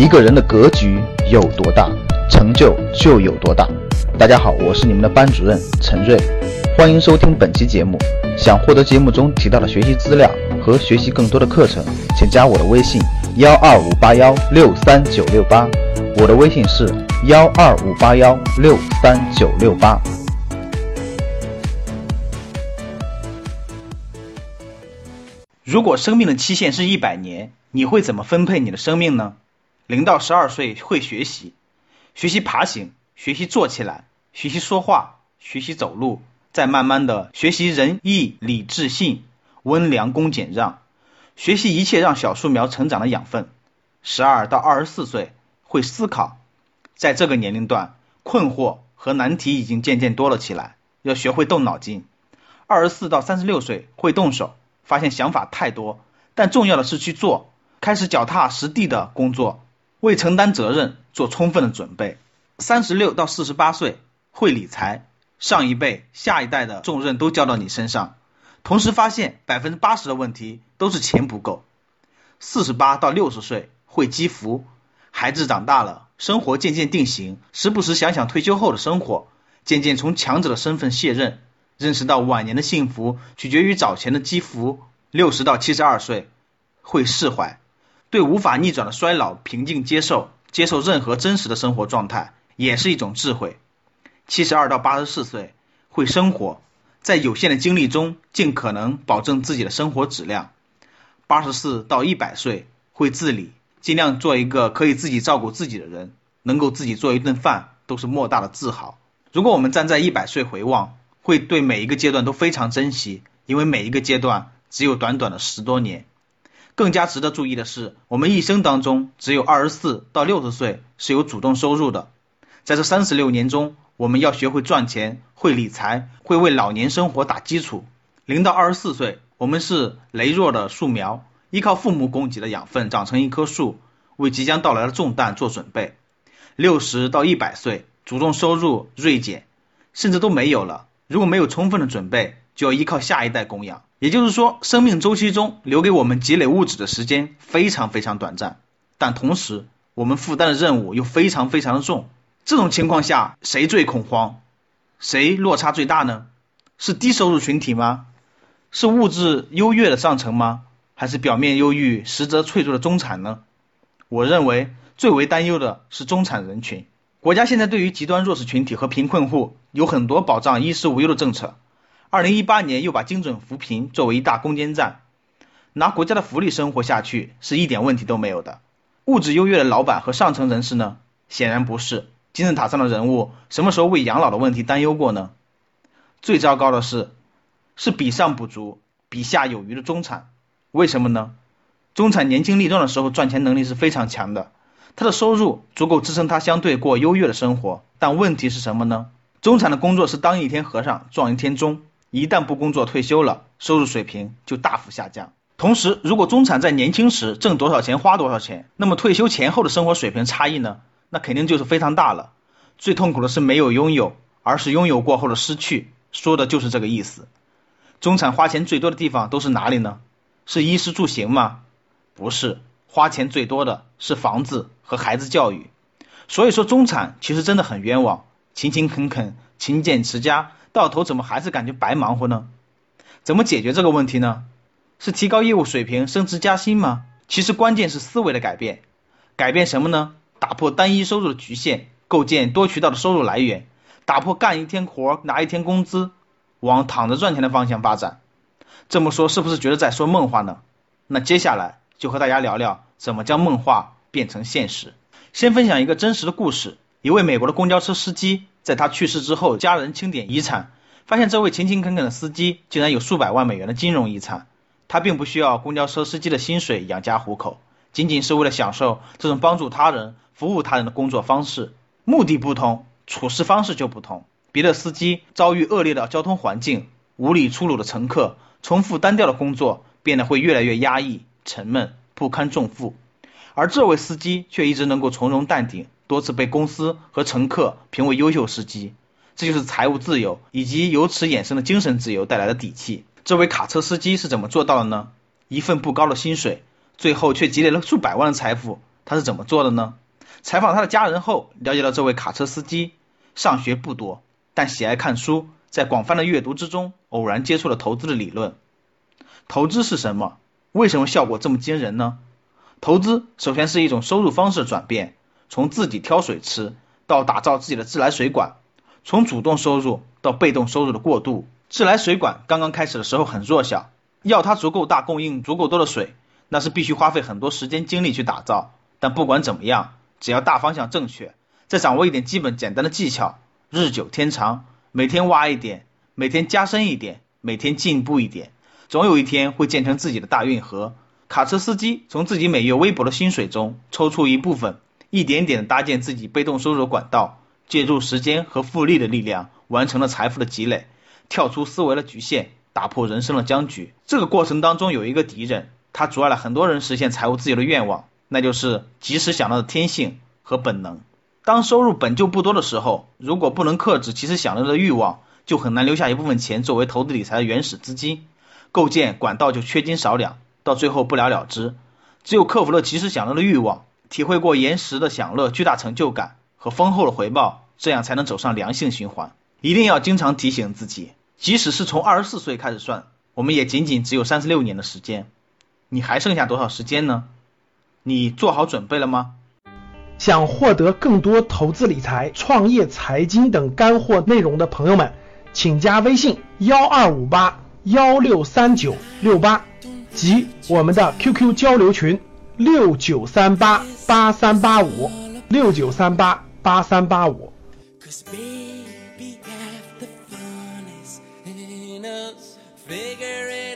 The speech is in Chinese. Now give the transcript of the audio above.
一个人的格局有多大，成就就有多大。大家好，我是你们的班主任陈瑞，欢迎收听本期节目。想获得节目中提到的学习资料和学习更多的课程，请加我的微信：幺二五八幺六三九六八。我的微信是幺二五八幺六三九六八。如果生命的期限是一百年，你会怎么分配你的生命呢？零到十二岁会学习，学习爬行，学习坐起来，学习说话，学习走路，再慢慢的学习仁义礼智信，温良恭俭让，学习一切让小树苗成长的养分。十二到二十四岁会思考，在这个年龄段，困惑和难题已经渐渐多了起来，要学会动脑筋。二十四到三十六岁会动手。发现想法太多，但重要的是去做，开始脚踏实地的工作，为承担责任做充分的准备。三十六到四十八岁会理财，上一辈、下一代的重任都交到你身上，同时发现百分之八十的问题都是钱不够。四十八到六十岁会积福，孩子长大了，生活渐渐定型，时不时想想退休后的生活，渐渐从强者的身份卸任。认识到晚年的幸福取决于早前的积福。六十到七十二岁会释怀，对无法逆转的衰老平静接受，接受任何真实的生活状态也是一种智慧。七十二到八十四岁会生活在有限的精力中尽可能保证自己的生活质量。八十四到一百岁会自理，尽量做一个可以自己照顾自己的人，能够自己做一顿饭都是莫大的自豪。如果我们站在一百岁回望。会对每一个阶段都非常珍惜，因为每一个阶段只有短短的十多年。更加值得注意的是，我们一生当中只有二十四到六十岁是有主动收入的。在这三十六年中，我们要学会赚钱，会理财，会为老年生活打基础。零到二十四岁，我们是羸弱的树苗，依靠父母供给的养分长成一棵树，为即将到来的重担做准备。六十到一百岁，主动收入锐减，甚至都没有了。如果没有充分的准备，就要依靠下一代供养。也就是说，生命周期中留给我们积累物质的时间非常非常短暂，但同时我们负担的任务又非常非常的重。这种情况下，谁最恐慌？谁落差最大呢？是低收入群体吗？是物质优越的上层吗？还是表面忧郁、实则脆弱的中产呢？我认为最为担忧的是中产人群。国家现在对于极端弱势群体和贫困户有很多保障衣食无忧的政策。二零一八年又把精准扶贫作为一大攻坚战，拿国家的福利生活下去是一点问题都没有的。物质优越的老板和上层人士呢？显然不是。金字塔上的人物什么时候为养老的问题担忧过呢？最糟糕的是，是比上不足，比下有余的中产。为什么呢？中产年轻力壮的时候赚钱能力是非常强的。他的收入足够支撑他相对过优越的生活，但问题是什么呢？中产的工作是当一天和尚撞一天钟，一旦不工作退休了，收入水平就大幅下降。同时，如果中产在年轻时挣多少钱花多少钱，那么退休前后的生活水平差异呢？那肯定就是非常大了。最痛苦的是没有拥有，而是拥有过后的失去，说的就是这个意思。中产花钱最多的地方都是哪里呢？是衣食住行吗？不是。花钱最多的是房子和孩子教育，所以说中产其实真的很冤枉，勤勤恳恳、勤俭持家，到头怎么还是感觉白忙活呢？怎么解决这个问题呢？是提高业务水平、升职加薪吗？其实关键是思维的改变，改变什么呢？打破单一收入的局限，构建多渠道的收入来源，打破干一天活拿一天工资，往躺着赚钱的方向发展。这么说是不是觉得在说梦话呢？那接下来。就和大家聊聊怎么将梦话变成现实。先分享一个真实的故事：一位美国的公交车司机，在他去世之后，家人清点遗产，发现这位勤勤恳恳的司机竟然有数百万美元的金融遗产。他并不需要公交车司机的薪水养家糊口，仅仅是为了享受这种帮助他人、服务他人的工作方式。目的不同，处事方式就不同。别的司机遭遇恶劣的交通环境、无理粗鲁的乘客、重复单调的工作，变得会越来越压抑。沉闷不堪重负，而这位司机却一直能够从容淡定，多次被公司和乘客评为优秀司机。这就是财务自由以及由此衍生的精神自由带来的底气。这位卡车司机是怎么做到的呢？一份不高的薪水，最后却积累了数百万的财富。他是怎么做的呢？采访他的家人后，了解到这位卡车司机上学不多，但喜爱看书，在广泛的阅读之中，偶然接触了投资的理论。投资是什么？为什么效果这么惊人呢？投资首先是一种收入方式的转变，从自己挑水吃到打造自己的自来水管，从主动收入到被动收入的过渡。自来水管刚刚开始的时候很弱小，要它足够大，供应足够多的水，那是必须花费很多时间精力去打造。但不管怎么样，只要大方向正确，再掌握一点基本简单的技巧，日久天长，每天挖一点，每天加深一点，每天进步一点，总有一天会建成自己的大运河。卡车司机从自己每月微薄的薪水中抽出一部分，一点点的搭建自己被动收入的管道，借助时间和复利的力量，完成了财富的积累。跳出思维的局限，打破人生的僵局。这个过程当中有一个敌人，他阻碍了很多人实现财务自由的愿望，那就是及时享乐的天性和本能。当收入本就不多的时候，如果不能克制及时享乐的欲望，就很难留下一部分钱作为投资理财的原始资金，构建管道就缺斤少两，到最后不了了之。只有克服了及时享乐的欲望，体会过延时的享乐巨大成就感和丰厚的回报，这样才能走上良性循环。一定要经常提醒自己。即使是从二十四岁开始算，我们也仅仅只有三十六年的时间。你还剩下多少时间呢？你做好准备了吗？想获得更多投资理财、创业财经等干货内容的朋友们，请加微信幺二五八幺六三九六八及我们的 QQ 交流群六九三八八三八五六九三八八三八五 Figure it.